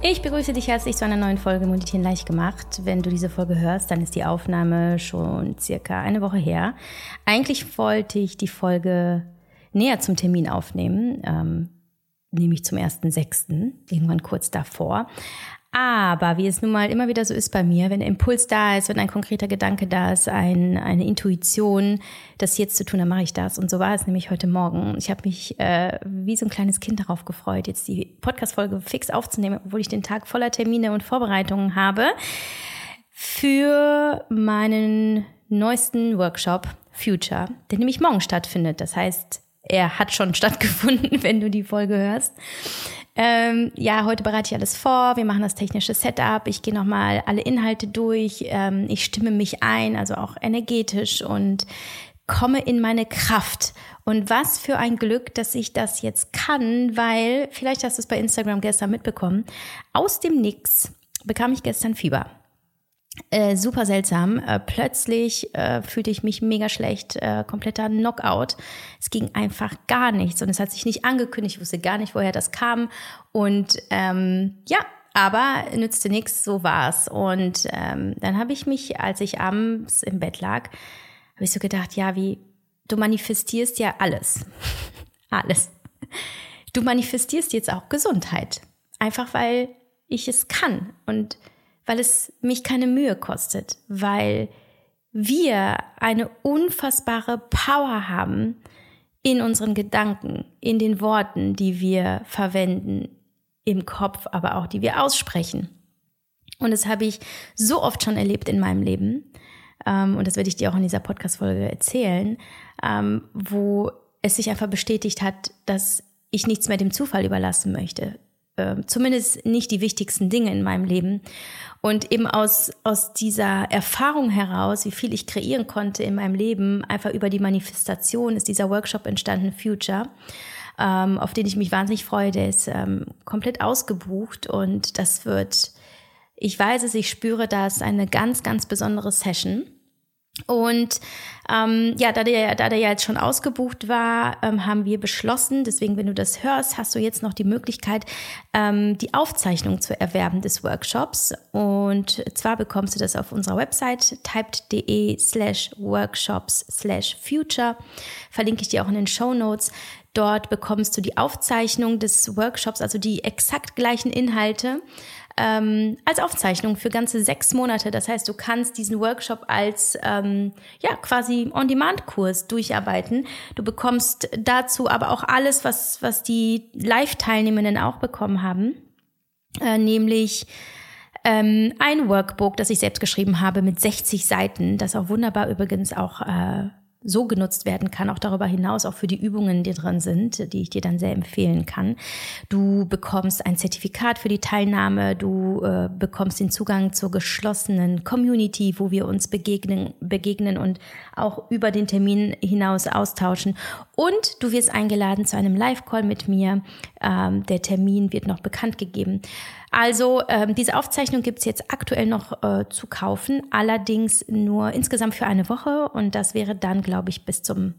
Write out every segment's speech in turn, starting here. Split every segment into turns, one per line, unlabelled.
Ich begrüße dich herzlich zu einer neuen Folge Meditieren leicht gemacht. Wenn du diese Folge hörst, dann ist die Aufnahme schon circa eine Woche her. Eigentlich wollte ich die Folge näher zum Termin aufnehmen, ähm, nämlich zum 1.6., irgendwann kurz davor. Aber wie es nun mal immer wieder so ist bei mir, wenn ein Impuls da ist, wenn ein konkreter Gedanke da ist, ein, eine Intuition, das jetzt zu tun, dann mache ich das. Und so war es nämlich heute Morgen. Ich habe mich äh, wie so ein kleines Kind darauf gefreut, jetzt die Podcast-Folge fix aufzunehmen, obwohl ich den Tag voller Termine und Vorbereitungen habe für meinen neuesten Workshop Future, der nämlich morgen stattfindet. Das heißt, er hat schon stattgefunden, wenn du die Folge hörst. Ähm, ja, heute bereite ich alles vor. Wir machen das technische Setup. Ich gehe nochmal alle Inhalte durch. Ähm, ich stimme mich ein, also auch energetisch und komme in meine Kraft. Und was für ein Glück, dass ich das jetzt kann, weil, vielleicht hast du es bei Instagram gestern mitbekommen, aus dem Nix bekam ich gestern Fieber. Äh, super seltsam. Äh, plötzlich äh, fühlte ich mich mega schlecht, äh, kompletter Knockout. Es ging einfach gar nichts und es hat sich nicht angekündigt. Ich wusste gar nicht, woher das kam. Und ähm, ja, aber nützte nichts, so war's. Und ähm, dann habe ich mich, als ich abends im Bett lag, habe ich so gedacht, ja, wie du manifestierst ja alles. alles. Du manifestierst jetzt auch Gesundheit. Einfach weil ich es kann. Und weil es mich keine Mühe kostet, weil wir eine unfassbare Power haben in unseren Gedanken, in den Worten, die wir verwenden, im Kopf, aber auch die wir aussprechen. Und das habe ich so oft schon erlebt in meinem Leben. Ähm, und das werde ich dir auch in dieser Podcast-Folge erzählen, ähm, wo es sich einfach bestätigt hat, dass ich nichts mehr dem Zufall überlassen möchte. Ähm, zumindest nicht die wichtigsten Dinge in meinem Leben. Und eben aus, aus dieser Erfahrung heraus, wie viel ich kreieren konnte in meinem Leben, einfach über die Manifestation ist dieser Workshop entstanden, Future, ähm, auf den ich mich wahnsinnig freue. Der ist ähm, komplett ausgebucht und das wird, ich weiß es, ich spüre das, eine ganz, ganz besondere Session. Und ähm, ja, da der, da der ja jetzt schon ausgebucht war, ähm, haben wir beschlossen, deswegen, wenn du das hörst, hast du jetzt noch die Möglichkeit, ähm, die Aufzeichnung zu erwerben des Workshops. Und zwar bekommst du das auf unserer Website typed.de slash workshops slash future. Verlinke ich dir auch in den Show Notes. Dort bekommst du die Aufzeichnung des Workshops, also die exakt gleichen Inhalte ähm, als Aufzeichnung für ganze sechs Monate. Das heißt, du kannst diesen Workshop als ähm, ja quasi On-Demand-Kurs durcharbeiten. Du bekommst dazu aber auch alles, was was die Live-Teilnehmenden auch bekommen haben, äh, nämlich ähm, ein Workbook, das ich selbst geschrieben habe mit 60 Seiten, das auch wunderbar übrigens auch äh, so genutzt werden kann, auch darüber hinaus, auch für die Übungen, die drin sind, die ich dir dann sehr empfehlen kann. Du bekommst ein Zertifikat für die Teilnahme, du äh, bekommst den Zugang zur geschlossenen Community, wo wir uns begegnen, begegnen und auch über den Termin hinaus austauschen. Und du wirst eingeladen zu einem Live-Call mit mir. Ähm, der Termin wird noch bekannt gegeben. Also ähm, diese Aufzeichnung gibt's jetzt aktuell noch äh, zu kaufen, allerdings nur insgesamt für eine Woche und das wäre dann, glaube ich, bis zum,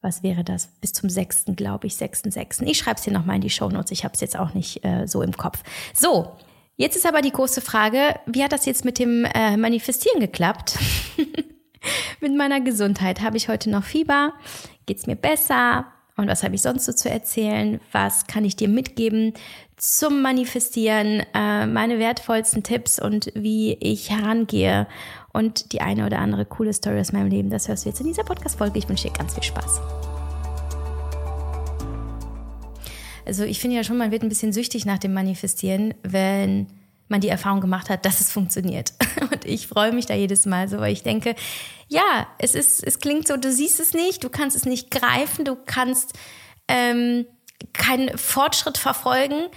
was wäre das? Bis zum 6., glaube ich, 6.6. Ich schreibe es dir nochmal in die Show Notes, ich habe es jetzt auch nicht äh, so im Kopf. So, jetzt ist aber die große Frage, wie hat das jetzt mit dem äh, Manifestieren geklappt? mit meiner Gesundheit. Habe ich heute noch Fieber? Geht's mir besser? Und was habe ich sonst so zu erzählen? Was kann ich dir mitgeben zum Manifestieren? Äh, meine wertvollsten Tipps und wie ich herangehe und die eine oder andere coole Story aus meinem Leben. Das hörst du jetzt in dieser Podcast-Folge. Ich wünsche dir ganz viel Spaß. Also ich finde ja schon, man wird ein bisschen süchtig nach dem Manifestieren, wenn man die Erfahrung gemacht hat, dass es funktioniert. Und ich freue mich da jedes Mal so, weil ich denke, ja, es ist, es klingt so, du siehst es nicht, du kannst es nicht greifen, du kannst ähm, keinen Fortschritt verfolgen,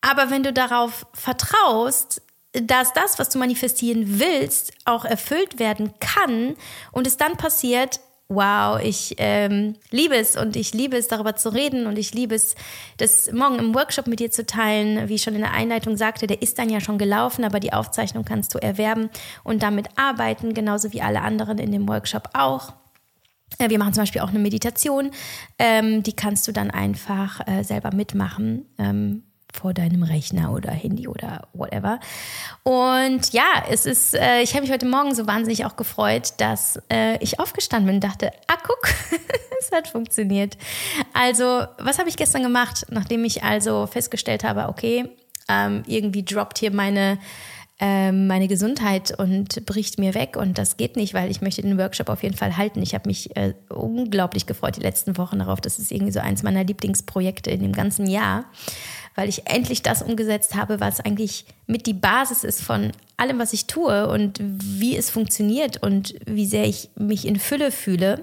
aber wenn du darauf vertraust, dass das, was du manifestieren willst, auch erfüllt werden kann und es dann passiert, wow, ich ähm, liebe es und ich liebe es, darüber zu reden und ich liebe es, das morgen im Workshop mit dir zu teilen. Wie ich schon in der Einleitung sagte, der ist dann ja schon gelaufen, aber die Aufzeichnung kannst du erwerben und damit arbeiten, genauso wie alle anderen in dem Workshop auch. Wir machen zum Beispiel auch eine Meditation, ähm, die kannst du dann einfach äh, selber mitmachen. Ähm, vor deinem Rechner oder Handy oder whatever. Und ja, es ist, äh, ich habe mich heute Morgen so wahnsinnig auch gefreut, dass äh, ich aufgestanden bin und dachte, ah, guck, es hat funktioniert. Also, was habe ich gestern gemacht, nachdem ich also festgestellt habe, okay, ähm, irgendwie droppt hier meine ähm, meine Gesundheit und bricht mir weg und das geht nicht, weil ich möchte den Workshop auf jeden Fall halten. Ich habe mich äh, unglaublich gefreut die letzten Wochen darauf. Das ist irgendwie so eins meiner Lieblingsprojekte in dem ganzen Jahr, weil ich endlich das umgesetzt habe, was eigentlich mit die Basis ist von allem, was ich tue und wie es funktioniert und wie sehr ich mich in Fülle fühle,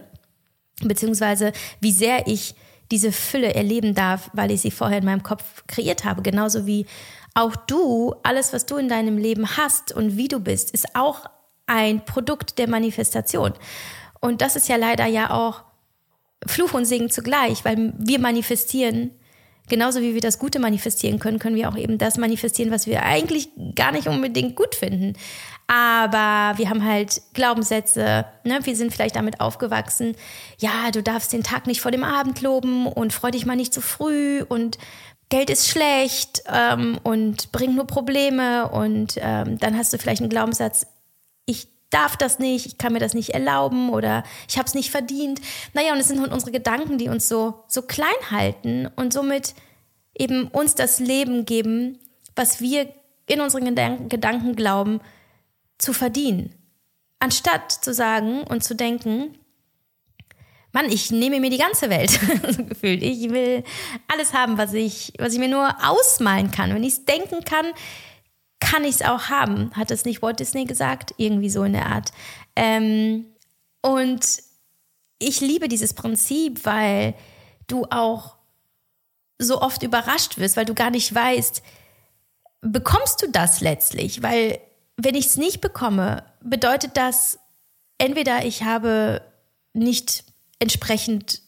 beziehungsweise wie sehr ich diese Fülle erleben darf, weil ich sie vorher in meinem Kopf kreiert habe. Genauso wie auch du, alles, was du in deinem Leben hast und wie du bist, ist auch ein Produkt der Manifestation. Und das ist ja leider ja auch Fluch und Segen zugleich, weil wir manifestieren, genauso wie wir das Gute manifestieren können, können wir auch eben das manifestieren, was wir eigentlich gar nicht unbedingt gut finden. Aber wir haben halt Glaubenssätze, ne? wir sind vielleicht damit aufgewachsen, ja, du darfst den Tag nicht vor dem Abend loben und freu dich mal nicht zu früh und Geld ist schlecht ähm, und bringt nur Probleme und ähm, dann hast du vielleicht einen Glaubenssatz, ich darf das nicht, ich kann mir das nicht erlauben oder ich habe es nicht verdient. Naja, und es sind halt unsere Gedanken, die uns so, so klein halten und somit eben uns das Leben geben, was wir in unseren Gedanken, Gedanken glauben, zu verdienen. Anstatt zu sagen und zu denken, Mann, ich nehme mir die ganze Welt, so gefühlt. Ich will alles haben, was ich, was ich mir nur ausmalen kann. Wenn ich es denken kann, kann ich es auch haben. Hat es nicht Walt Disney gesagt? Irgendwie so in der Art. Ähm, und ich liebe dieses Prinzip, weil du auch so oft überrascht wirst, weil du gar nicht weißt, bekommst du das letztlich? Weil wenn ich es nicht bekomme, bedeutet das entweder ich habe nicht entsprechend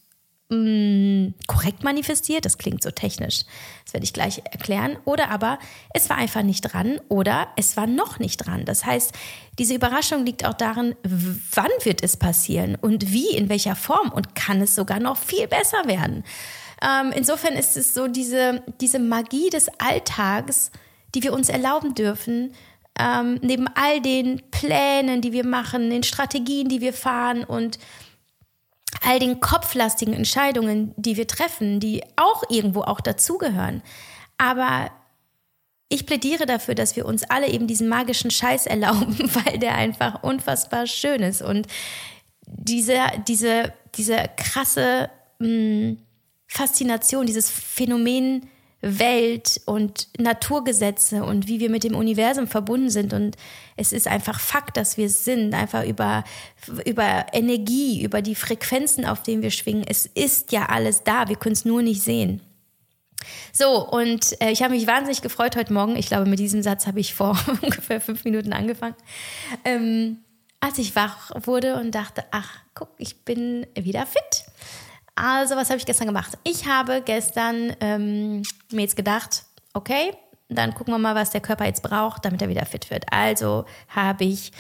mh, mm, korrekt manifestiert. Das klingt so technisch. Das werde ich gleich erklären. Oder aber es war einfach nicht dran oder es war noch nicht dran. Das heißt, diese Überraschung liegt auch darin, wann wird es passieren und wie, in welcher Form und kann es sogar noch viel besser werden. Ähm, insofern ist es so diese, diese Magie des Alltags, die wir uns erlauben dürfen, ähm, neben all den Plänen, die wir machen, den Strategien, die wir fahren und all den kopflastigen Entscheidungen, die wir treffen, die auch irgendwo auch dazugehören. Aber ich plädiere dafür, dass wir uns alle eben diesen magischen Scheiß erlauben, weil der einfach unfassbar schön ist. Und diese, diese, diese krasse mh, hm, Faszination, dieses Phänomen Welt und Naturgesetze und wie wir mit dem Universum verbunden sind. Und es ist einfach Fakt, dass wir sind, einfach über, über Energie, über die Frequenzen, auf denen wir schwingen. Es ist ja alles da, wir können es nur nicht sehen. So, und äh, ich habe mich wahnsinnig gefreut heute Morgen. Ich glaube, mit diesem Satz habe ich vor ungefähr fünf Minuten angefangen. Ähm, als ich wach wurde und dachte, ach, guck, ich bin wieder fit. Also, was habe ich gestern gemacht? Ich habe gestern ähm, mir jetzt gedacht, okay, dann gucken wir mal, was der Körper jetzt braucht, damit er wieder fit wird. Also habe ich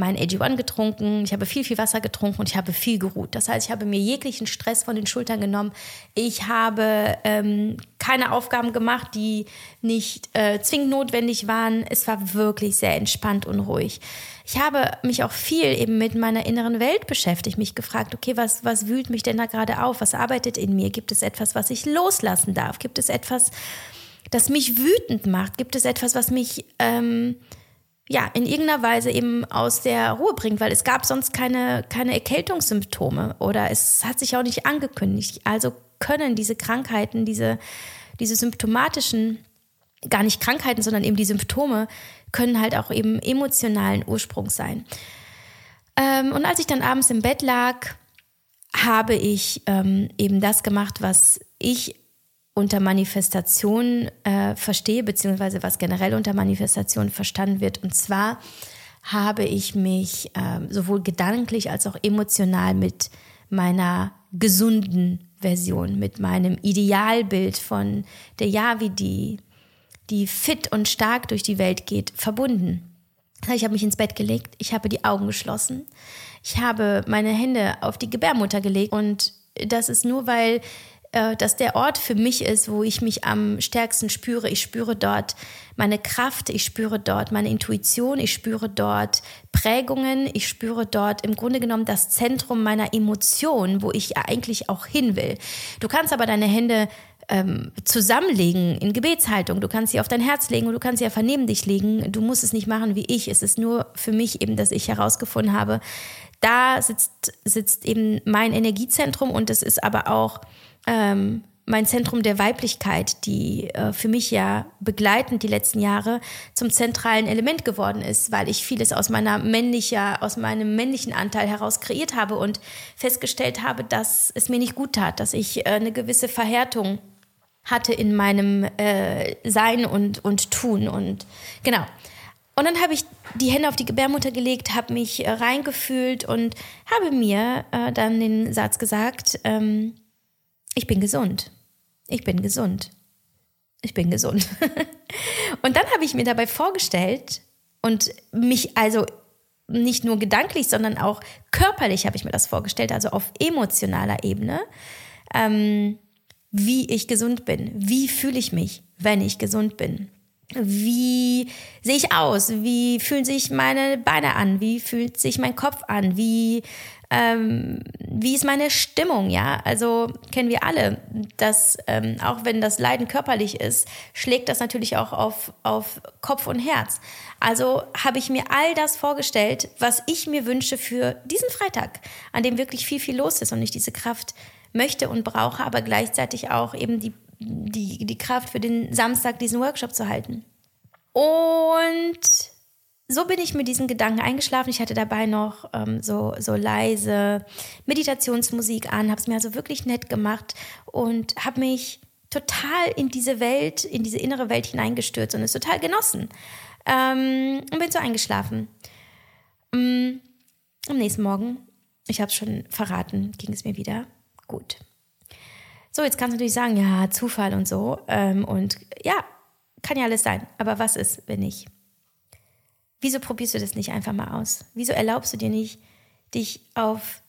mein AG1 getrunken, ich habe viel, viel Wasser getrunken und ich habe viel geruht. Das heißt, ich habe mir jeglichen Stress von den Schultern genommen. Ich habe ähm, keine Aufgaben gemacht, die nicht äh, zwingend notwendig waren. Es war wirklich sehr entspannt und ruhig. Ich habe mich auch viel eben mit meiner inneren Welt beschäftigt, mich gefragt, okay, was, was wühlt mich denn da gerade auf? Was arbeitet in mir? Gibt es etwas, was ich loslassen darf? Gibt es etwas, das mich wütend macht? Gibt es etwas, was mich ähm, ja, in irgendeiner Weise eben aus der Ruhe bringt, weil es gab sonst keine, keine Erkältungssymptome oder es hat sich auch nicht angekündigt. Also können diese Krankheiten, diese, diese symptomatischen, gar nicht Krankheiten, sondern eben die Symptome, können halt auch eben emotionalen Ursprungs sein. Ähm, und als ich dann abends im Bett lag, habe ich ähm, eben das gemacht, was ich unter Manifestation äh, verstehe, beziehungsweise was generell unter Manifestation verstanden wird. Und zwar habe ich mich äh, sowohl gedanklich als auch emotional mit meiner gesunden Version, mit meinem Idealbild von der Yavi, die, die fit und stark durch die Welt geht, verbunden. Ich habe mich ins Bett gelegt, ich habe die Augen geschlossen, ich habe meine Hände auf die Gebärmutter gelegt und das ist nur, weil dass der Ort für mich ist, wo ich mich am stärksten spüre. Ich spüre dort meine Kraft, ich spüre dort meine Intuition, ich spüre dort Prägungen, ich spüre dort im Grunde genommen das Zentrum meiner Emotionen, wo ich eigentlich auch hin will. Du kannst aber deine Hände ähm, zusammenlegen in Gebetshaltung. Du kannst sie auf dein Herz legen und du kannst sie einfach neben dich legen. Du musst es nicht machen wie ich. Es ist nur für mich eben, dass ich herausgefunden habe, da sitzt, sitzt eben mein Energiezentrum und es ist aber auch ähm, mein Zentrum der Weiblichkeit, die äh, für mich ja begleitend die letzten Jahre zum zentralen Element geworden ist, weil ich vieles aus meiner männlicher, aus meinem männlichen Anteil heraus kreiert habe und festgestellt habe, dass es mir nicht gut tat, dass ich äh, eine gewisse Verhärtung hatte in meinem äh, Sein und, und Tun und genau. Und dann habe ich die Hände auf die Gebärmutter gelegt, habe mich äh, reingefühlt und habe mir äh, dann den Satz gesagt, ähm, ich bin gesund. Ich bin gesund. Ich bin gesund. und dann habe ich mir dabei vorgestellt und mich also nicht nur gedanklich, sondern auch körperlich habe ich mir das vorgestellt, also auf emotionaler Ebene, ähm, wie ich gesund bin. Wie fühle ich mich, wenn ich gesund bin? Wie sehe ich aus? Wie fühlen sich meine Beine an? Wie fühlt sich mein Kopf an? Wie ähm, wie ist meine Stimmung, ja? Also kennen wir alle, dass ähm, auch wenn das Leiden körperlich ist, schlägt das natürlich auch auf, auf Kopf und Herz. Also habe ich mir all das vorgestellt, was ich mir wünsche für diesen Freitag, an dem wirklich viel, viel los ist und ich diese Kraft möchte und brauche, aber gleichzeitig auch eben die, die, die Kraft für den Samstag, diesen Workshop zu halten. Und so bin ich mit diesen Gedanken eingeschlafen. Ich hatte dabei noch ähm, so, so leise Meditationsmusik an, habe es mir also wirklich nett gemacht und habe mich total in diese Welt, in diese innere Welt hineingestürzt und es total genossen. Ähm, und bin so eingeschlafen. Ähm, am nächsten Morgen, ich habe es schon verraten, ging es mir wieder gut. So, jetzt kannst du natürlich sagen, ja, Zufall und so. Ähm, und ja, kann ja alles sein. Aber was ist, wenn nicht? Wieso probierst du das nicht einfach mal aus? Wieso erlaubst du dir nicht, dich auf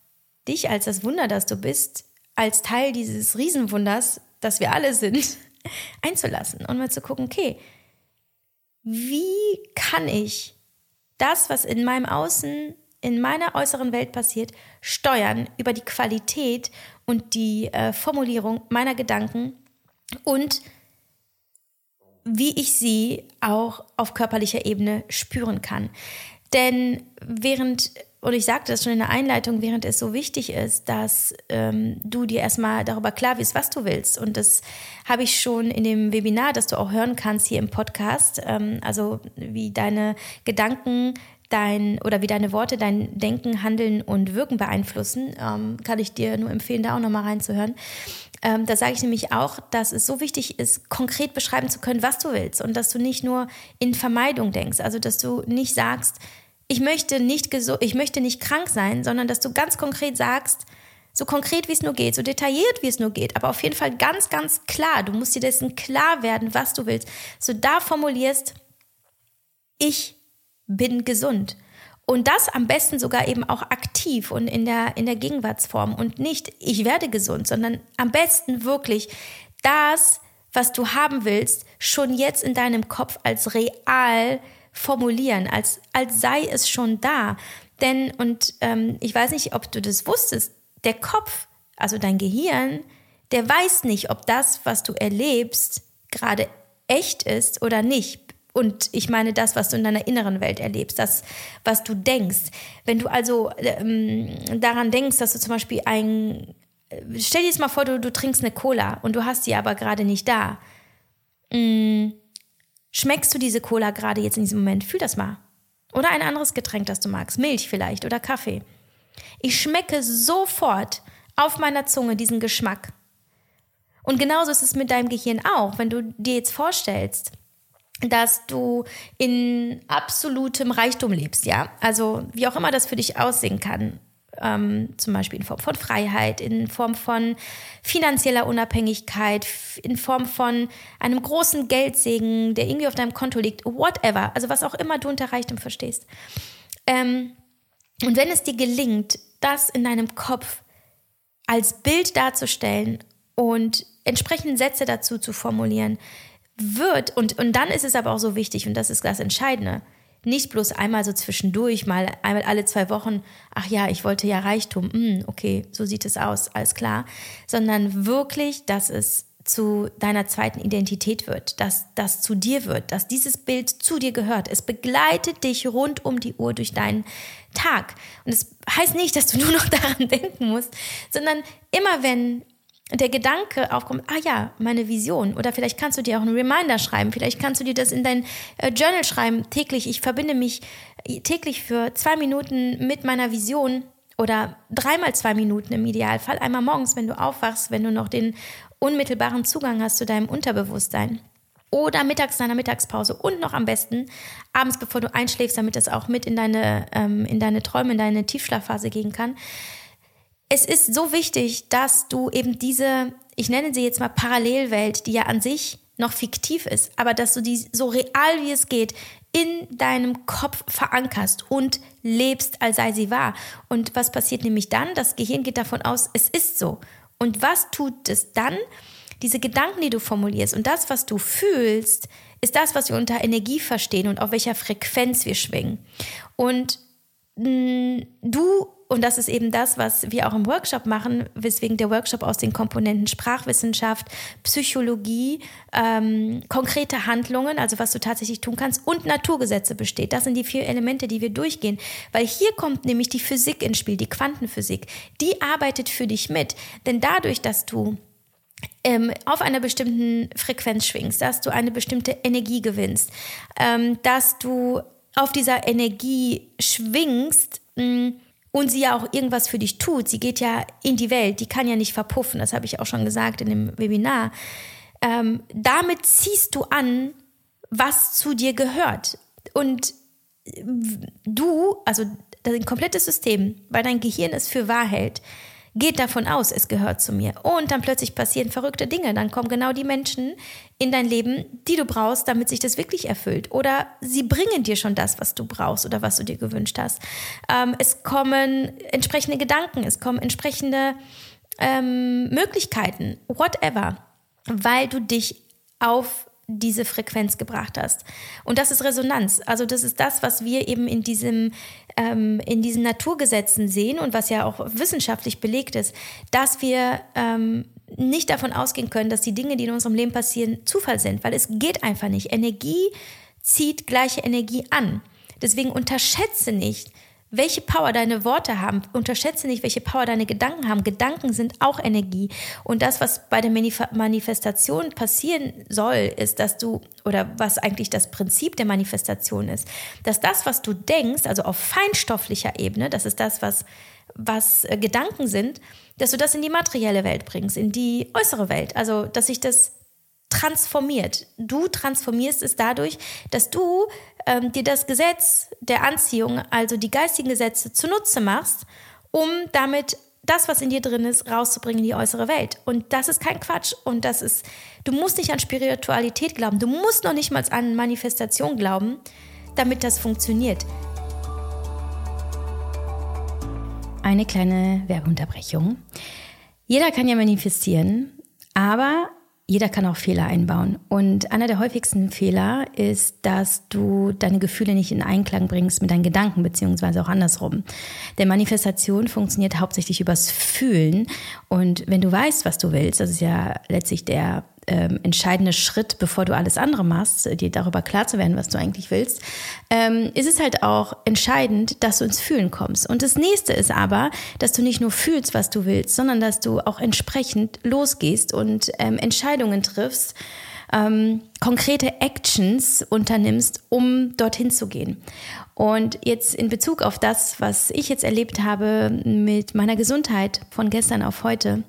dich als das Wunder, das du bist, als Teil dieses Riesenwunders, das wir alle sind, einzulassen und mal zu gucken, okay, wie kann ich das, was in meinem Außen, in meiner äußeren Welt passiert, steuern über die Qualität und die äh, Formulierung meiner Gedanken und wie ich sie auch auf körperlicher Ebene spüren kann. Denn während, und ich sagte das schon in der Einleitung, während es so wichtig ist, dass ähm, du dir erstmal darüber klar wirst, was du willst. Und das habe ich schon in dem Webinar, das du auch hören kannst hier im Podcast, ähm, also wie deine Gedanken dein oder wie deine Worte dein Denken, Handeln und Wirken beeinflussen, ähm, kann ich dir nur empfehlen, da auch nochmal reinzuhören. Ähm, da sage ich nämlich auch, dass es so wichtig ist, konkret beschreiben zu können, was du willst und dass du nicht nur in Vermeidung denkst, also dass du nicht sagst, ich möchte nicht ich möchte nicht krank sein, sondern dass du ganz konkret sagst, so konkret wie es nur geht, so detailliert wie es nur geht, aber auf jeden Fall ganz, ganz klar. Du musst dir dessen klar werden, was du willst. So da formulierst, ich bin gesund. Und das am besten sogar eben auch aktiv und in der, in der Gegenwartsform und nicht, ich werde gesund, sondern am besten wirklich das, was du haben willst, schon jetzt in deinem Kopf als real formulieren, als, als sei es schon da. Denn, und ähm, ich weiß nicht, ob du das wusstest, der Kopf, also dein Gehirn, der weiß nicht, ob das, was du erlebst, gerade echt ist oder nicht. Und ich meine das, was du in deiner inneren Welt erlebst, das, was du denkst. Wenn du also ähm, daran denkst, dass du zum Beispiel ein, stell dir jetzt mal vor, du, du trinkst eine Cola und du hast sie aber gerade nicht da. Mhm. Schmeckst du diese Cola gerade jetzt in diesem Moment? Fühl das mal. Oder ein anderes Getränk, das du magst. Milch vielleicht oder Kaffee. Ich schmecke sofort auf meiner Zunge diesen Geschmack. Und genauso ist es mit deinem Gehirn auch. Wenn du dir jetzt vorstellst, dass du in absolutem Reichtum lebst, ja. Also wie auch immer das für dich aussehen kann. Ähm, zum Beispiel in Form von Freiheit, in Form von finanzieller Unabhängigkeit, in Form von einem großen Geldsegen, der irgendwie auf deinem Konto liegt, whatever. Also was auch immer du unter Reichtum verstehst. Ähm, und wenn es dir gelingt, das in deinem Kopf als Bild darzustellen und entsprechende Sätze dazu zu formulieren, wird, und, und dann ist es aber auch so wichtig, und das ist das Entscheidende, nicht bloß einmal so zwischendurch, mal einmal alle zwei Wochen, ach ja, ich wollte ja Reichtum, hm, okay, so sieht es aus, alles klar, sondern wirklich, dass es zu deiner zweiten Identität wird, dass das zu dir wird, dass dieses Bild zu dir gehört. Es begleitet dich rund um die Uhr durch deinen Tag. Und es heißt nicht, dass du nur noch daran denken musst, sondern immer wenn der Gedanke aufkommt, ah ja, meine Vision. Oder vielleicht kannst du dir auch einen Reminder schreiben. Vielleicht kannst du dir das in dein äh, Journal schreiben, täglich. Ich verbinde mich äh, täglich für zwei Minuten mit meiner Vision oder dreimal zwei Minuten im Idealfall. Einmal morgens, wenn du aufwachst, wenn du noch den unmittelbaren Zugang hast zu deinem Unterbewusstsein. Oder mittags in deiner Mittagspause und noch am besten abends, bevor du einschläfst, damit das auch mit in deine, ähm, in deine Träume, in deine Tiefschlafphase gehen kann es ist so wichtig, dass du eben diese, ich nenne sie jetzt mal Parallelwelt, die ja an sich noch fiktiv ist, aber dass du die so real wie es geht in deinem Kopf verankerst und lebst, als sei sie wahr. Und was passiert nämlich dann? Das Gehirn geht davon aus, es ist so. Und was tut es dann? Diese Gedanken, die du formulierst und das, was du fühlst, ist das, was wir unter Energie verstehen und auf welcher Frequenz wir schwingen. Und du und das ist eben das, was wir auch im Workshop machen, weswegen der Workshop aus den Komponenten Sprachwissenschaft, Psychologie, ähm, konkrete Handlungen, also was du tatsächlich tun kannst, und Naturgesetze besteht. Das sind die vier Elemente, die wir durchgehen. Weil hier kommt nämlich die Physik ins Spiel, die Quantenphysik. Die arbeitet für dich mit. Denn dadurch, dass du ähm, auf einer bestimmten Frequenz schwingst, dass du eine bestimmte Energie gewinnst, ähm, dass du auf dieser Energie schwingst, mh, und sie ja auch irgendwas für dich tut, sie geht ja in die Welt, die kann ja nicht verpuffen, das habe ich auch schon gesagt in dem Webinar. Ähm, damit ziehst du an, was zu dir gehört. Und du, also das komplette System, weil dein Gehirn es für wahr hält, geht davon aus, es gehört zu mir. Und dann plötzlich passieren verrückte Dinge. Dann kommen genau die Menschen in dein Leben, die du brauchst, damit sich das wirklich erfüllt. Oder sie bringen dir schon das, was du brauchst oder was du dir gewünscht hast. Ähm, es kommen entsprechende Gedanken, es kommen entsprechende ähm, Möglichkeiten, whatever, weil du dich auf diese Frequenz gebracht hast. Und das ist Resonanz. Also das ist das, was wir eben in diesem ähm, in diesen Naturgesetzen sehen und was ja auch wissenschaftlich belegt ist, dass wir ähm, nicht davon ausgehen können, dass die Dinge, die in unserem Leben passieren, Zufall sind, weil es geht einfach nicht. Energie zieht gleiche Energie an. Deswegen unterschätze nicht, welche Power deine Worte haben. Unterschätze nicht, welche Power deine Gedanken haben. Gedanken sind auch Energie. Und das, was bei der Manifestation passieren soll, ist, dass du, oder was eigentlich das Prinzip der Manifestation ist, dass das, was du denkst, also auf feinstofflicher Ebene, das ist das, was, was äh, Gedanken sind, dass du das in die materielle Welt bringst, in die äußere Welt. Also, dass sich das transformiert. Du transformierst es dadurch, dass du ähm, dir das Gesetz der Anziehung, also die geistigen Gesetze, zunutze machst, um damit das, was in dir drin ist, rauszubringen in die äußere Welt. Und das ist kein Quatsch. Und das ist, du musst nicht an Spiritualität glauben. Du musst noch nicht mal an Manifestation glauben, damit das funktioniert. Eine kleine Werbeunterbrechung. Jeder kann ja manifestieren, aber jeder kann auch Fehler einbauen. Und einer der häufigsten Fehler ist, dass du deine Gefühle nicht in Einklang bringst mit deinen Gedanken, beziehungsweise auch andersrum. Der Manifestation funktioniert hauptsächlich übers Fühlen. Und wenn du weißt, was du willst, das ist ja letztlich der ähm, entscheidende Schritt, bevor du alles andere machst, dir darüber klar zu werden, was du eigentlich willst, ähm, ist es halt auch entscheidend, dass du ins Fühlen kommst. Und das nächste ist aber, dass du nicht nur fühlst, was du willst, sondern dass du auch entsprechend losgehst und ähm, Entscheidungen triffst, ähm, konkrete Actions unternimmst, um dorthin zu gehen. Und jetzt in Bezug auf das, was ich jetzt erlebt habe mit meiner Gesundheit von gestern auf heute,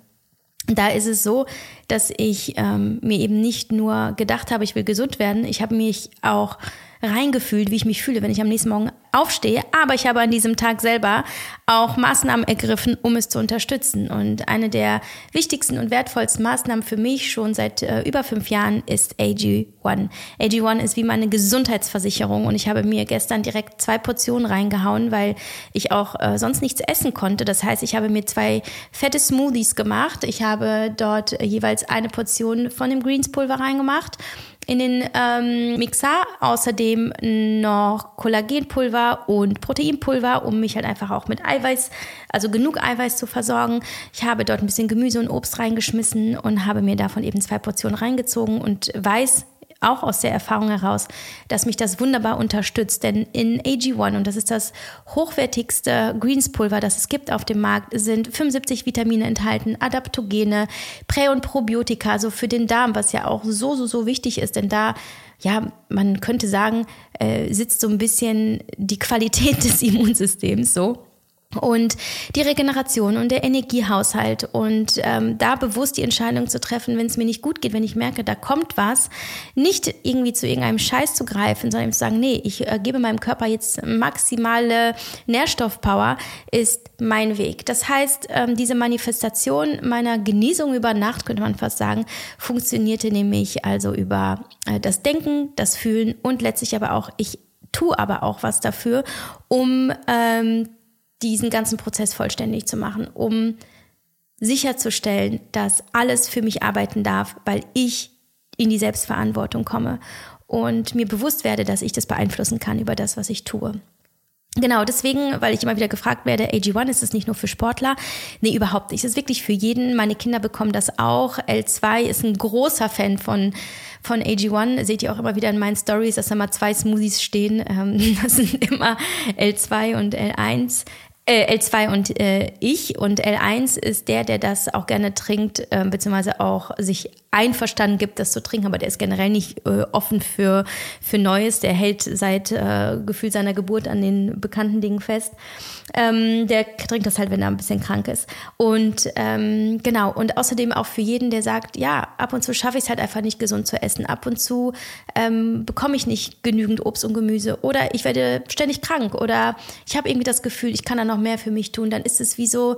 da ist es so, dass ich ähm, mir eben nicht nur gedacht habe, ich will gesund werden, ich habe mich auch reingefühlt, wie ich mich fühle, wenn ich am nächsten Morgen aufstehe. Aber ich habe an diesem Tag selber auch Maßnahmen ergriffen, um es zu unterstützen. Und eine der wichtigsten und wertvollsten Maßnahmen für mich schon seit äh, über fünf Jahren ist AG1. AG1 ist wie meine Gesundheitsversicherung und ich habe mir gestern direkt zwei Portionen reingehauen, weil ich auch äh, sonst nichts essen konnte. Das heißt, ich habe mir zwei fette Smoothies gemacht. Ich habe dort jeweils eine Portion von dem Greenspulver reingemacht in den ähm, Mixer. Außerdem noch Kollagenpulver und Proteinpulver, um mich halt einfach auch mit Eiweiß, also genug Eiweiß zu versorgen. Ich habe dort ein bisschen Gemüse und Obst reingeschmissen und habe mir davon eben zwei Portionen reingezogen und weiß, auch aus der Erfahrung heraus, dass mich das wunderbar unterstützt. Denn in AG1, und das ist das hochwertigste Greenspulver, das es gibt auf dem Markt, sind 75 Vitamine enthalten, Adaptogene, Prä- und Probiotika, also für den Darm, was ja auch so, so, so wichtig ist. Denn da ja, man könnte sagen, äh, sitzt so ein bisschen die Qualität des Immunsystems so und die Regeneration und der Energiehaushalt und ähm, da bewusst die Entscheidung zu treffen, wenn es mir nicht gut geht, wenn ich merke, da kommt was, nicht irgendwie zu irgendeinem Scheiß zu greifen, sondern zu sagen, nee, ich äh, gebe meinem Körper jetzt maximale Nährstoffpower, ist mein Weg. Das heißt, ähm, diese Manifestation meiner Genesung über Nacht, könnte man fast sagen, funktionierte nämlich also über äh, das Denken, das Fühlen und letztlich aber auch, ich tue aber auch was dafür, um ähm, diesen ganzen Prozess vollständig zu machen, um sicherzustellen, dass alles für mich arbeiten darf, weil ich in die Selbstverantwortung komme und mir bewusst werde, dass ich das beeinflussen kann über das, was ich tue. Genau, deswegen, weil ich immer wieder gefragt werde, AG1 ist es nicht nur für Sportler? Nee, überhaupt nicht. Es ist wirklich für jeden. Meine Kinder bekommen das auch. L2 ist ein großer Fan von, von AG1. Seht ihr auch immer wieder in meinen Stories, dass da mal zwei Smoothies stehen. Ähm, das sind immer L2 und L1. Äh, L2 und äh, ich. Und L1 ist der, der das auch gerne trinkt, äh, beziehungsweise auch sich einverstanden gibt, das zu trinken, aber der ist generell nicht äh, offen für, für Neues. Der hält seit äh, Gefühl seiner Geburt an den bekannten Dingen fest. Ähm, der trinkt das halt, wenn er ein bisschen krank ist. Und ähm, genau, und außerdem auch für jeden, der sagt, ja, ab und zu schaffe ich es halt einfach nicht gesund zu essen. Ab und zu ähm, bekomme ich nicht genügend Obst und Gemüse. Oder ich werde ständig krank. Oder ich habe irgendwie das Gefühl, ich kann da noch mehr für mich tun. Dann ist es wie so,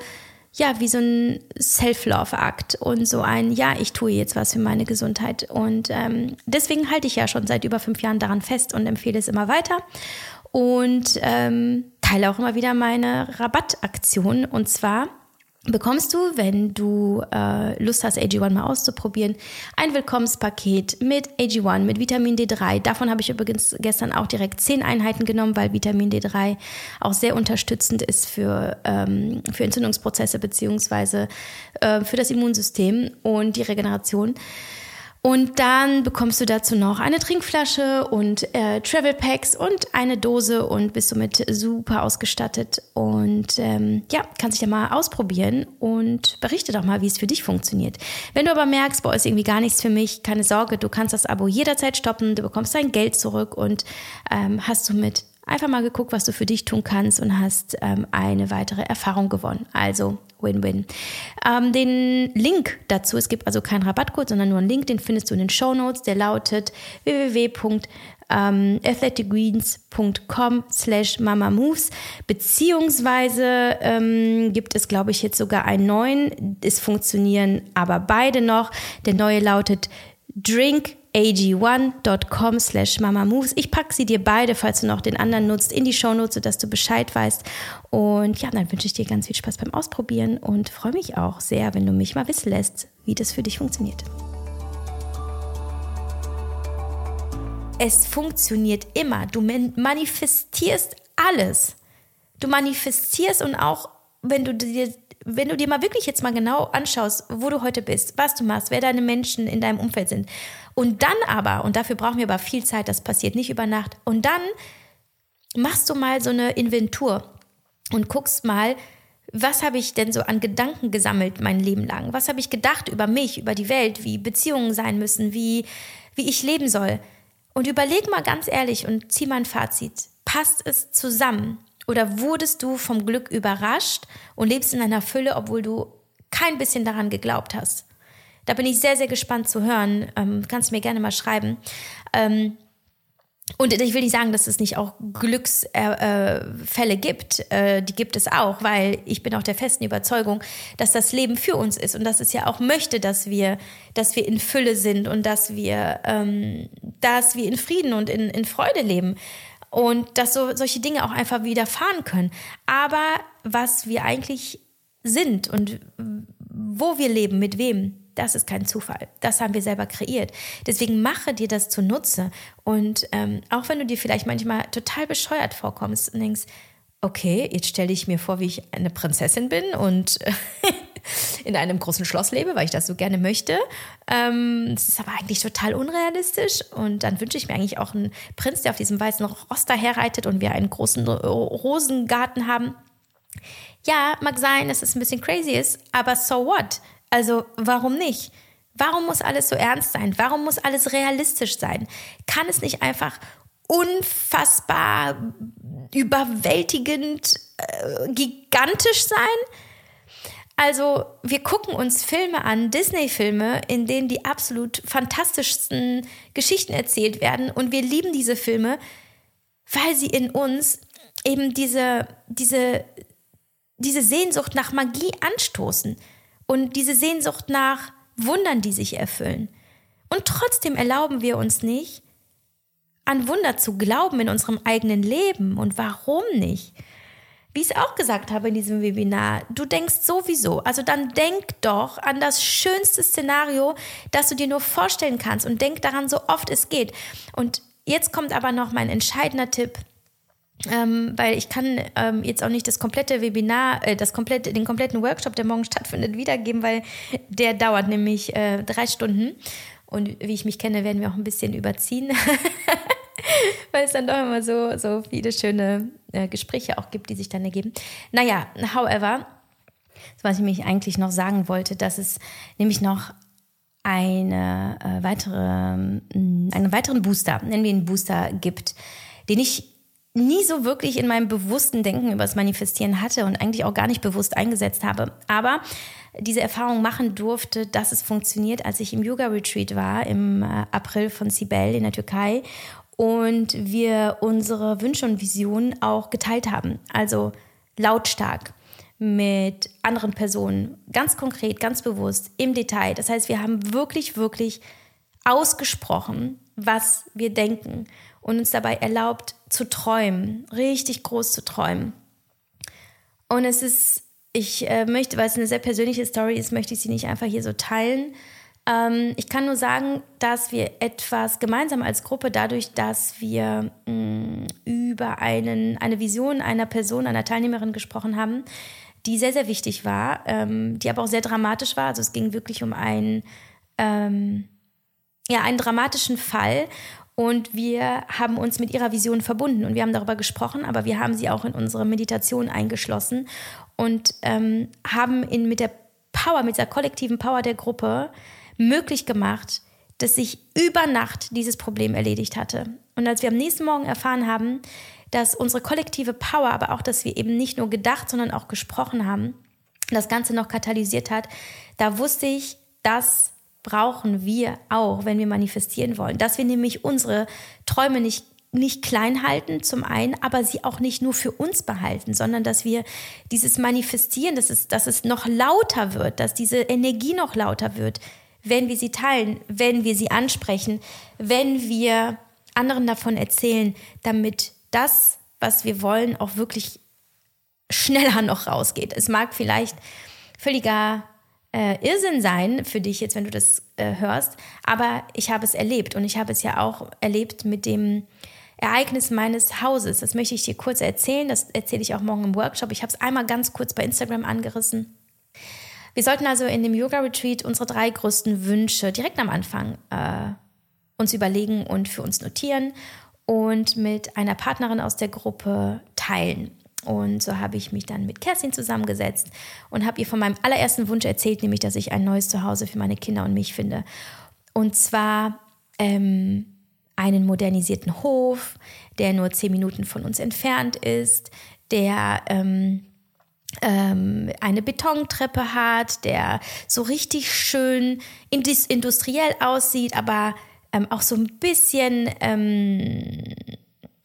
ja, wie so ein Self-Love-Akt und so ein, ja, ich tue jetzt was für meine Gesundheit. Und ähm, deswegen halte ich ja schon seit über fünf Jahren daran fest und empfehle es immer weiter. Und ähm, teile auch immer wieder meine Rabattaktion. Und zwar bekommst du, wenn du äh, Lust hast, AG1 mal auszuprobieren, ein Willkommenspaket mit AG1, mit Vitamin D3. Davon habe ich übrigens gestern auch direkt zehn Einheiten genommen, weil Vitamin D3 auch sehr unterstützend ist für, ähm, für Entzündungsprozesse beziehungsweise äh, für das Immunsystem und die Regeneration. Und dann bekommst du dazu noch eine Trinkflasche und äh, Travel Packs und eine Dose und bist somit super ausgestattet. Und ähm, ja, kannst dich da mal ausprobieren und berichte doch mal, wie es für dich funktioniert. Wenn du aber merkst, boah, ist irgendwie gar nichts für mich, keine Sorge, du kannst das Abo jederzeit stoppen, du bekommst dein Geld zurück und ähm, hast somit einfach mal geguckt, was du für dich tun kannst und hast ähm, eine weitere Erfahrung gewonnen. Also Win-Win. Ähm, den Link dazu, es gibt also keinen Rabattcode, sondern nur einen Link, den findest du in den Show Notes. Der lautet www.athleticgreens.com slash mamamoves beziehungsweise ähm, gibt es, glaube ich, jetzt sogar einen neuen. Es funktionieren aber beide noch. Der neue lautet Drink ag1.com slash mamamoves. Ich packe sie dir beide, falls du noch den anderen nutzt, in die Shownotes, sodass du Bescheid weißt. Und ja, dann wünsche ich dir ganz viel Spaß beim Ausprobieren und freue mich auch sehr, wenn du mich mal wissen lässt, wie das für dich funktioniert. Es funktioniert immer. Du manifestierst alles. Du manifestierst und auch, wenn du dir wenn du dir mal wirklich jetzt mal genau anschaust, wo du heute bist, was du machst, wer deine Menschen in deinem Umfeld sind, und dann aber, und dafür brauchen wir aber viel Zeit, das passiert nicht über Nacht, und dann machst du mal so eine Inventur und guckst mal, was habe ich denn so an Gedanken gesammelt mein Leben lang? Was habe ich gedacht über mich, über die Welt, wie Beziehungen sein müssen, wie, wie ich leben soll? Und überleg mal ganz ehrlich und zieh mal ein Fazit. Passt es zusammen? Oder wurdest du vom Glück überrascht und lebst in einer Fülle, obwohl du kein bisschen daran geglaubt hast? Da bin ich sehr, sehr gespannt zu hören. Ähm, kannst mir gerne mal schreiben. Ähm, und ich will nicht sagen, dass es nicht auch Glücksfälle gibt. Äh, die gibt es auch, weil ich bin auch der festen Überzeugung, dass das Leben für uns ist und dass es ja auch möchte, dass wir, dass wir in Fülle sind und dass wir, ähm, dass wir in Frieden und in, in Freude leben und dass so, solche Dinge auch einfach widerfahren können. Aber was wir eigentlich sind und wo wir leben, mit wem, das ist kein Zufall. Das haben wir selber kreiert. Deswegen mache dir das zunutze. Und ähm, auch wenn du dir vielleicht manchmal total bescheuert vorkommst und denkst, okay, jetzt stelle ich mir vor, wie ich eine Prinzessin bin und in einem großen Schloss lebe, weil ich das so gerne möchte. Ähm, das ist aber eigentlich total unrealistisch. Und dann wünsche ich mir eigentlich auch einen Prinz, der auf diesem weißen Ross daherreitet und wir einen großen Rosengarten haben. Ja, mag sein, dass es ein bisschen crazy ist, aber so what? Also warum nicht? Warum muss alles so ernst sein? Warum muss alles realistisch sein? Kann es nicht einfach unfassbar überwältigend, äh, gigantisch sein? Also wir gucken uns Filme an, Disney-Filme, in denen die absolut fantastischsten Geschichten erzählt werden und wir lieben diese Filme, weil sie in uns eben diese, diese, diese Sehnsucht nach Magie anstoßen und diese Sehnsucht nach Wundern, die sich erfüllen. Und trotzdem erlauben wir uns nicht, an Wunder zu glauben in unserem eigenen Leben. Und warum nicht? Wie ich es auch gesagt habe in diesem Webinar, du denkst sowieso, also dann denk doch an das schönste Szenario, das du dir nur vorstellen kannst und denk daran, so oft es geht. Und jetzt kommt aber noch mein entscheidender Tipp ähm, weil ich kann ähm, jetzt auch nicht das komplette Webinar, äh, das komplette, den kompletten Workshop, der morgen stattfindet, wiedergeben, weil der dauert nämlich äh, drei Stunden. Und wie ich mich kenne, werden wir auch ein bisschen überziehen, weil es dann doch immer so, so viele schöne äh, Gespräche auch gibt, die sich dann ergeben. Naja, however, was ich mich eigentlich noch sagen wollte, dass es nämlich noch eine äh, weitere, einen weiteren Booster, nennen wir ihn Booster gibt, den ich nie so wirklich in meinem bewussten Denken über das Manifestieren hatte und eigentlich auch gar nicht bewusst eingesetzt habe. Aber diese Erfahrung machen durfte, dass es funktioniert, als ich im Yoga-Retreat war im äh, April von Sibel in der Türkei und wir unsere Wünsche und Visionen auch geteilt haben. Also lautstark mit anderen Personen, ganz konkret, ganz bewusst, im Detail. Das heißt, wir haben wirklich, wirklich ausgesprochen, was wir denken und uns dabei erlaubt zu träumen, richtig groß zu träumen. Und es ist, ich äh, möchte, weil es eine sehr persönliche Story ist, möchte ich sie nicht einfach hier so teilen. Ähm, ich kann nur sagen, dass wir etwas gemeinsam als Gruppe, dadurch, dass wir mh, mm, über einen, eine Vision einer Person, einer Teilnehmerin gesprochen haben, die sehr, sehr wichtig war, ähm, die aber auch sehr dramatisch war. Also es ging wirklich um einen, ähm, ja, einen dramatischen Fall. Und wir haben uns mit ihrer Vision verbunden und wir haben darüber gesprochen, aber wir haben sie auch in unsere Meditation eingeschlossen und ähm, haben in, mit der Power, mit der kollektiven Power der Gruppe möglich gemacht, dass sich über Nacht dieses Problem erledigt hatte. Und als wir am nächsten Morgen erfahren haben, dass unsere kollektive Power, aber auch, dass wir eben nicht nur gedacht, sondern auch gesprochen haben, das Ganze noch katalysiert hat, da wusste ich, dass brauchen wir auch, wenn wir manifestieren wollen. Dass wir nämlich unsere Träume nicht nicht klein halten, zum einen, aber sie auch nicht nur für uns behalten, sondern dass wir dieses Manifestieren, dass es, dass es noch lauter wird, dass diese Energie noch lauter wird, wenn wir sie teilen, wenn wir sie ansprechen, wenn wir anderen davon erzählen, damit das, was wir wollen, auch wirklich schneller noch rausgeht. Es mag vielleicht völliger äh, Irrsinn sein für dich jetzt, wenn du das äh, hörst, aber ich habe es erlebt und ich habe es ja auch erlebt mit dem Ereignis meines Hauses. Das möchte ich dir kurz erzählen, das erzähle ich auch morgen im Workshop. Ich habe es einmal ganz kurz bei Instagram angerissen. Wir sollten also in dem Yoga-Retreat unsere drei größten Wünsche direkt am Anfang äh, uns überlegen und für uns notieren und mit einer Partnerin aus der Gruppe teilen. Und so habe ich mich dann mit Kerstin zusammengesetzt und habe ihr von meinem allerersten Wunsch erzählt, nämlich, dass ich ein neues Zuhause für meine Kinder und mich finde. Und zwar ähm, einen modernisierten Hof, der nur zehn Minuten von uns entfernt ist, der ähm, eine Betontreppe hat, der so richtig schön industriell aussieht, aber ähm, auch so ein bisschen ähm,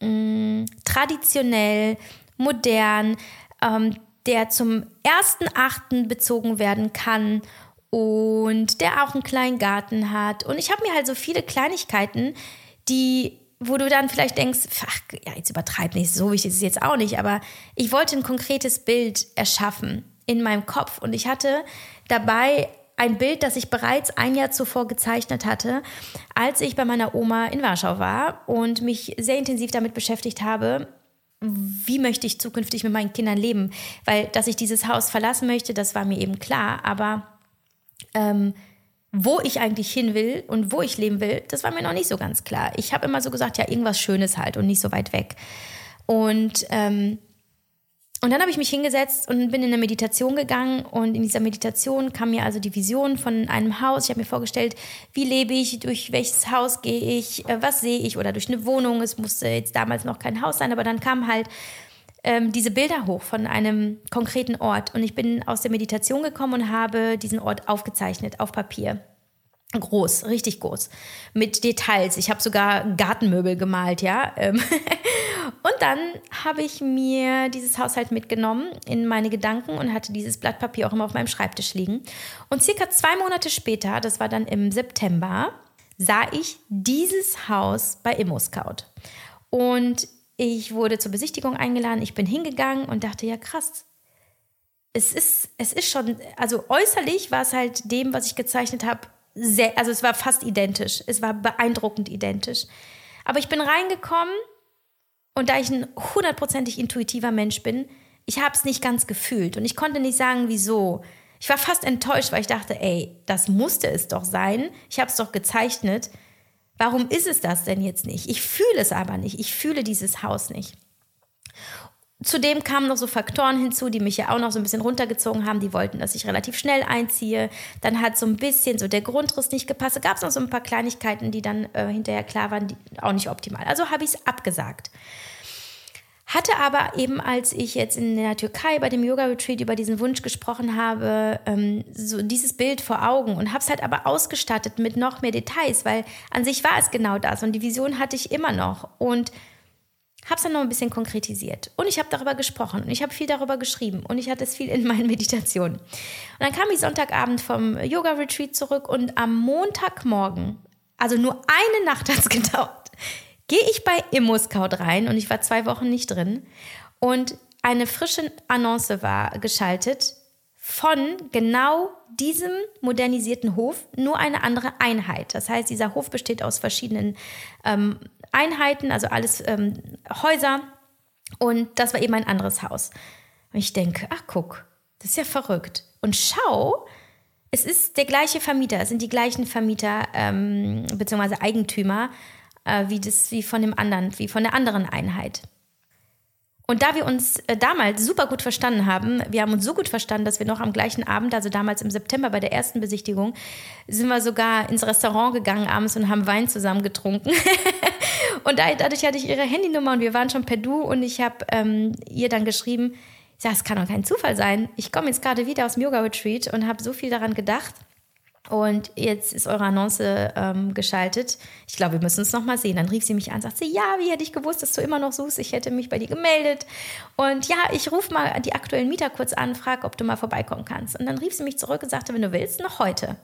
mm, traditionell, modern, ähm, der zum ersten Achten bezogen werden kann und der auch einen kleinen Garten hat. Und ich habe mir halt so viele Kleinigkeiten, die, wo du dann vielleicht denkst, ach, ja, jetzt übertreib nicht, so wichtig ist es jetzt auch nicht, aber ich wollte ein konkretes Bild erschaffen in meinem Kopf und ich hatte dabei ein Bild, das ich bereits ein Jahr zuvor gezeichnet hatte, als ich bei meiner Oma in Warschau war und mich sehr intensiv damit beschäftigt habe, wie möchte ich zukünftig mit meinen Kindern leben? Weil, dass ich dieses Haus verlassen möchte, das war mir eben klar, aber ähm, wo ich eigentlich hin will und wo ich leben will, das war mir noch nicht so ganz klar. Ich habe immer so gesagt, ja, irgendwas Schönes halt und nicht so weit weg. Und ähm, und dann habe ich mich hingesetzt und bin in eine Meditation gegangen und in dieser Meditation kam mir also die Vision von einem Haus. Ich habe mir vorgestellt, wie lebe ich, durch welches Haus gehe ich, äh, was sehe ich oder durch eine Wohnung. Es musste jetzt damals noch kein Haus sein, aber dann kamen halt ähm, diese Bilder hoch von einem konkreten Ort und ich bin aus der Meditation gekommen und habe diesen Ort aufgezeichnet auf Papier. Groß, richtig groß. Mit Details. Ich habe sogar Gartenmöbel gemalt, ja. Ähm, und dann habe ich mir dieses Haushalt mitgenommen in meine Gedanken und hatte dieses Blatt Papier auch immer auf meinem Schreibtisch liegen. Und circa zwei Monate später, das war dann im September, sah ich dieses Haus bei ImmoScout. Und ich wurde zur Besichtigung eingeladen. Ich bin hingegangen und dachte, ja krass, es ist, es ist schon, also äußerlich war es halt dem, was ich gezeichnet habe, sehr, also es war fast identisch. Es war beeindruckend identisch. Aber ich bin reingekommen und da ich ein hundertprozentig intuitiver Mensch bin, ich habe es nicht ganz gefühlt und ich konnte nicht sagen, wieso. Ich war fast enttäuscht, weil ich dachte, ey, das musste es doch sein. Ich habe es doch gezeichnet. Warum ist es das denn jetzt nicht? Ich fühle es aber nicht. Ich fühle dieses Haus nicht. Zudem kamen noch so Faktoren hinzu, die mich ja auch noch so ein bisschen runtergezogen haben. Die wollten, dass ich relativ schnell einziehe. Dann hat so ein bisschen so der Grundriss nicht gepasst. Da gab es noch so ein paar Kleinigkeiten, die dann äh, hinterher klar waren, die auch nicht optimal. Also habe ich es abgesagt. Hatte aber eben, als ich jetzt in der Türkei bei dem Yoga-Retreat über diesen Wunsch gesprochen habe, ähm, so dieses Bild vor Augen und habe es halt aber ausgestattet mit noch mehr Details, weil an sich war es genau das und die Vision hatte ich immer noch. Und habe es dann noch ein bisschen konkretisiert. Und ich habe darüber gesprochen und ich habe viel darüber geschrieben und ich hatte es viel in meinen Meditationen. Und dann kam ich Sonntagabend vom Yoga-Retreat zurück und am Montagmorgen, also nur eine Nacht hat es gedauert, gehe ich bei ImmoScout rein und ich war zwei Wochen nicht drin und eine frische Annonce war geschaltet von genau diesem modernisierten Hof, nur eine andere Einheit. Das heißt, dieser Hof besteht aus verschiedenen ähm, Einheiten, also alles ähm, Häuser. Und das war eben ein anderes Haus. Und ich denke, ach guck, das ist ja verrückt. Und schau, es ist der gleiche Vermieter, es sind die gleichen Vermieter ähm, bzw. Eigentümer äh, wie, das, wie von dem anderen, wie von der anderen Einheit. Und da wir uns äh, damals super gut verstanden haben, wir haben uns so gut verstanden, dass wir noch am gleichen Abend, also damals im September bei der ersten Besichtigung, sind wir sogar ins Restaurant gegangen abends und haben Wein zusammen getrunken. und dadurch hatte ich ihre Handynummer und wir waren schon per Du und ich habe ähm, ihr dann geschrieben, sage, es kann doch kein Zufall sein. Ich komme jetzt gerade wieder aus dem Yoga-Retreat und habe so viel daran gedacht. Und jetzt ist eure Annonce ähm, geschaltet. Ich glaube, wir müssen uns noch mal sehen. Dann rief sie mich an, sagt sie, ja, wie hätte ich gewusst, dass du immer noch suchst? Ich hätte mich bei dir gemeldet. Und ja, ich rufe mal die aktuellen Mieter kurz an, frage, ob du mal vorbeikommen kannst. Und dann rief sie mich zurück und sagte, wenn du willst, noch heute.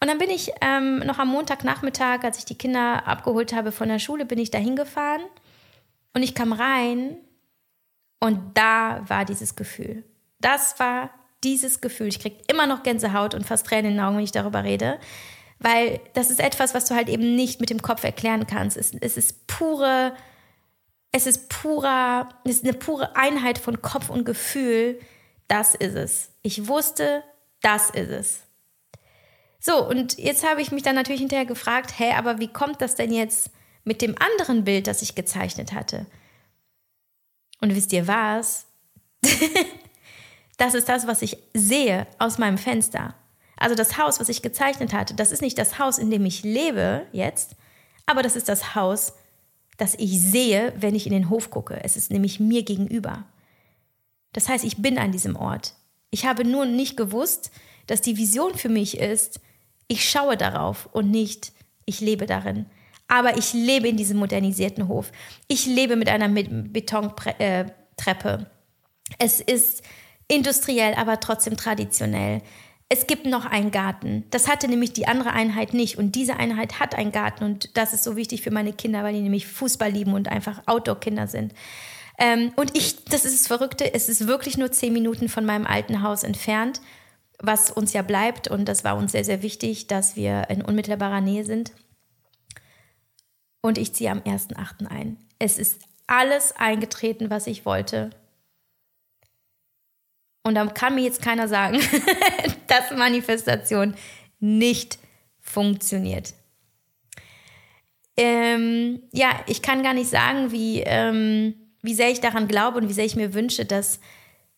Und dann bin ich ähm, noch am Montagnachmittag, als ich die Kinder abgeholt habe von der Schule, bin ich da hingefahren. Und ich kam rein und da war dieses Gefühl. Das war dieses Gefühl. Ich kriege immer noch Gänsehaut und fast Tränen in den Augen, wenn ich darüber rede. Weil das ist etwas, was du halt eben nicht mit dem Kopf erklären kannst. Es, es ist pure, es ist purer, es ist eine pure Einheit von Kopf und Gefühl. Das ist es. Ich wusste, das ist es. So, und jetzt habe ich mich dann natürlich hinterher gefragt, hä, aber wie kommt das denn jetzt mit dem anderen Bild, das ich gezeichnet hatte? Und wisst ihr was? Das ist das, was ich sehe aus meinem Fenster. Also das Haus, was ich gezeichnet hatte, das ist nicht das Haus, in dem ich lebe jetzt, aber das ist das Haus, das ich sehe, wenn ich in den Hof gucke. Es ist nämlich mir gegenüber. Das heißt, ich bin an diesem Ort. Ich habe nur nicht gewusst, dass die Vision für mich ist, ich schaue darauf und nicht, Ich lebe darin. Aber ich lebe in diesem modernisierten Hof. Ich lebe mit einer Betontreppe. Äh, es ist industriell, aber trotzdem traditionell. Es gibt noch einen Garten. Das hatte nämlich die andere Einheit nicht. Und diese Einheit hat einen Garten. Und das ist so wichtig für meine Kinder, weil die nämlich Fußball lieben und einfach Outdoor-Kinder sind. Ähm, und ich, das ist das Verrückte, es ist wirklich nur zehn Minuten von meinem alten Haus entfernt, was uns ja bleibt. Und das war uns sehr, sehr wichtig, dass wir in unmittelbarer Nähe sind. Und ich ziehe am 1.8. ein. Es ist alles eingetreten, was ich wollte. Und da kann mir jetzt keiner sagen, dass Manifestation nicht funktioniert. Ähm, ja, ich kann gar nicht sagen, wie, ähm, wie sehr ich daran glaube und wie sehr ich mir wünsche, dass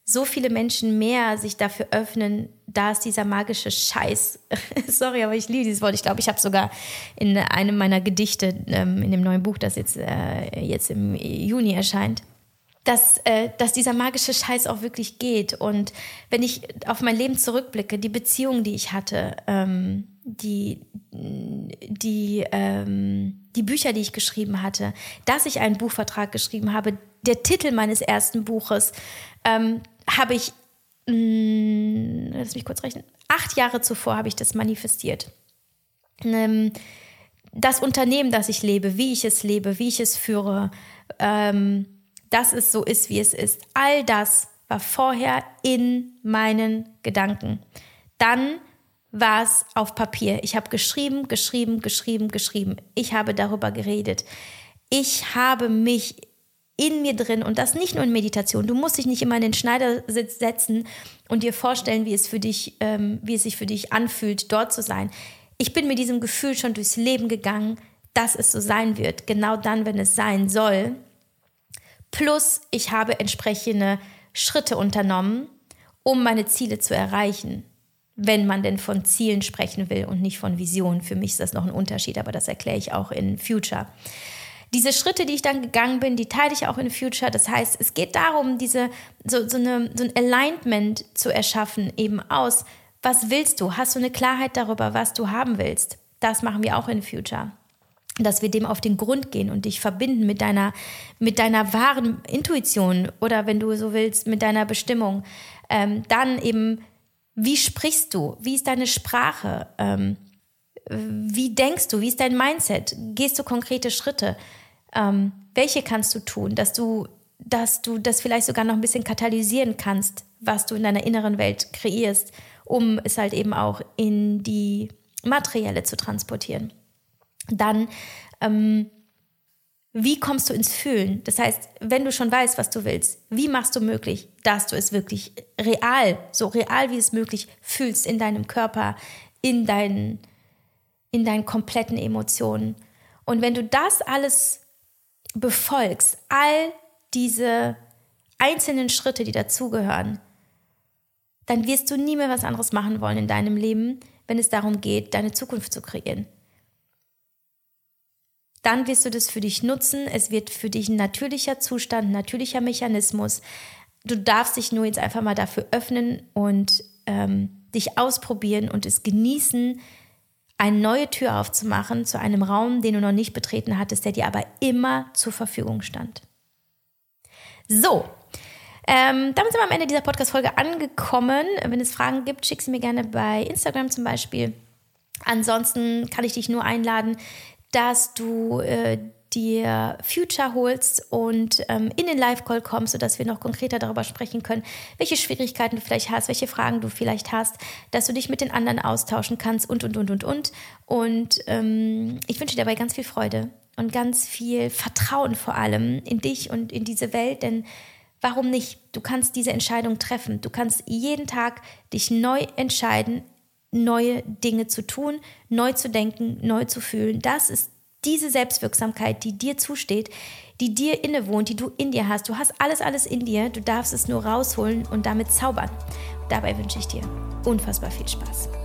so viele Menschen mehr sich dafür öffnen, da ist dieser magische Scheiß. Sorry, aber ich liebe dieses Wort. Ich glaube, ich habe sogar in einem meiner Gedichte, ähm, in dem neuen Buch, das jetzt, äh, jetzt im Juni erscheint, dass, äh, dass dieser magische Scheiß auch wirklich geht. Und wenn ich auf mein Leben zurückblicke, die Beziehungen, die ich hatte, ähm, die, die, ähm, die Bücher, die ich geschrieben hatte, dass ich einen Buchvertrag geschrieben habe, der Titel meines ersten Buches, ähm, habe ich, mh, mm, lass mich kurz rechnen, acht Jahre zuvor habe ich das manifestiert. Ähm, das Unternehmen, das ich lebe, wie ich es lebe, wie ich es führe, ähm, dass es so ist, wie es ist. All das war vorher in meinen Gedanken. Dann war es auf Papier. Ich habe geschrieben, geschrieben, geschrieben, geschrieben. Ich habe darüber geredet. Ich habe mich in mir drin und das nicht nur in Meditation. Du musst dich nicht immer in den Schneidersitz setzen und dir vorstellen, wie es für dich, ähm, wie es sich für dich anfühlt, dort zu sein. Ich bin mit diesem Gefühl schon durchs Leben gegangen, dass es so sein wird. Genau dann, wenn es sein soll. Plus, ich habe entsprechende Schritte unternommen, um meine Ziele zu erreichen. Wenn man denn von Zielen sprechen will und nicht von Visionen. Für mich ist das noch ein Unterschied, aber das erkläre ich auch in Future. Diese Schritte, die ich dann gegangen bin, die teile ich auch in Future. Das heißt, es geht darum, diese, so, so, eine, so ein Alignment zu erschaffen, eben aus, was willst du? Hast du eine Klarheit darüber, was du haben willst? Das machen wir auch in Future dass wir dem auf den Grund gehen und dich verbinden mit deiner, mit deiner wahren Intuition oder wenn du so willst, mit deiner Bestimmung. Ähm, dann eben, wie sprichst du? Wie ist deine Sprache? Ähm, wie denkst du? Wie ist dein Mindset? Gehst du konkrete Schritte? Ähm, welche kannst du tun, dass du, dass du das vielleicht sogar noch ein bisschen katalysieren kannst, was du in deiner inneren Welt kreierst, um es halt eben auch in die materielle zu transportieren? Dann ähm, wie kommst du ins Fühlen? Das heißt, wenn du schon weißt, was du willst, wie machst du möglich, dass du es wirklich real, so real wie es möglich fühlst in deinem Körper, in deinen, in deinen kompletten Emotionen. Und wenn du das alles befolgst, all diese einzelnen Schritte, die dazugehören, dann wirst du nie mehr was anderes machen wollen in deinem Leben, wenn es darum geht, deine Zukunft zu kreieren dann wirst du das für dich nutzen. Es wird für dich ein natürlicher Zustand, ein natürlicher Mechanismus. Du darfst dich nur jetzt einfach mal dafür öffnen und ähm, dich ausprobieren und es genießen, eine neue Tür aufzumachen zu einem Raum, den du noch nicht betreten hattest, der dir aber immer zur Verfügung stand. So, ähm, damit sind wir am Ende dieser Podcast-Folge angekommen. Wenn es Fragen gibt, schick sie mir gerne bei Instagram zum Beispiel. Ansonsten kann ich dich nur einladen, dass du äh, dir Future holst und ähm, in den Live-Call kommst, sodass wir noch konkreter darüber sprechen können, welche Schwierigkeiten du vielleicht hast, welche Fragen du vielleicht hast, dass du dich mit den anderen austauschen kannst und, und, und, und, und. Und ähm, ich wünsche dir dabei ganz viel Freude und ganz viel Vertrauen vor allem in dich und in diese Welt, denn warum nicht? Du kannst diese Entscheidung treffen. Du kannst jeden Tag dich neu entscheiden, neue Dinge zu tun, neu zu denken, neu zu fühlen. Das ist diese Selbstwirksamkeit, die dir zusteht, die dir innewohnt, die du in dir hast. Du hast alles, alles in dir. Du darfst es nur rausholen und damit zaubern. Dabei wünsche ich dir unfassbar viel Spaß.